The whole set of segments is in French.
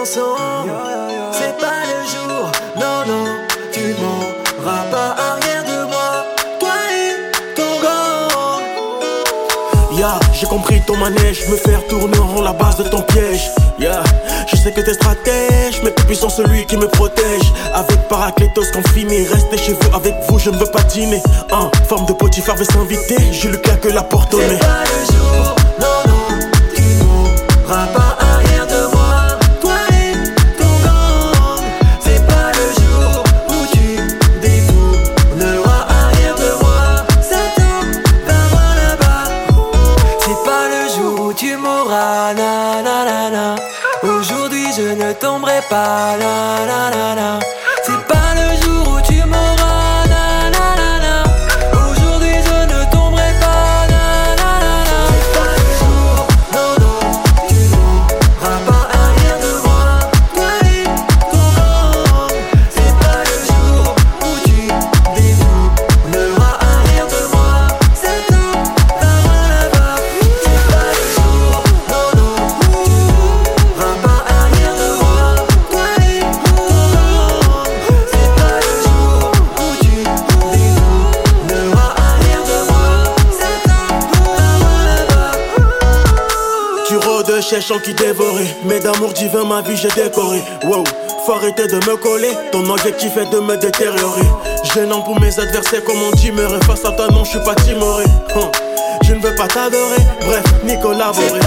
ensemble. C'est pas le jour, non, non, tu m'auras pas arrière de moi. Toi et ton gang. Yeah, j'ai compris ton manège, me faire tourner en rond la base de ton piège. Yeah, je sais que t'es stratège, mais plus sont celui qui me protège. Avec Paraclétos qu'on finit, restez chez vous, avec vous je ne veux pas dîner. En forme de Potiphar veut s'inviter, je lui claque la porte au nez. C'est pas le jour, non, non, tu m'auras pas Le jour où tu m'auras, na na na na. Aujourd'hui je ne tomberai pas, la la la la. C'est pas Tu rôdes cherchant qui dévorer Mais d'amour divin ma vie j'ai décoré. Wow faut arrêter de me coller. Ton objectif est de me détériorer. Gênant pour mes adversaires comme on timoré Face à toi non je suis pas timoré. Je ne veux pas t'adorer. Bref ni collaborer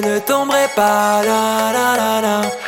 ne tomberai pas, la la la.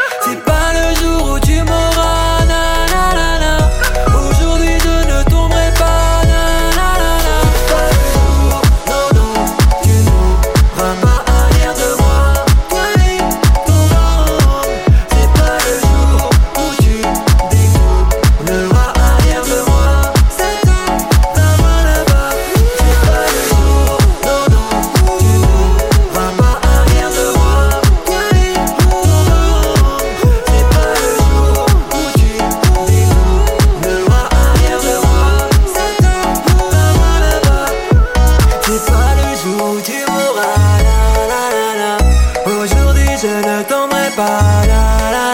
separar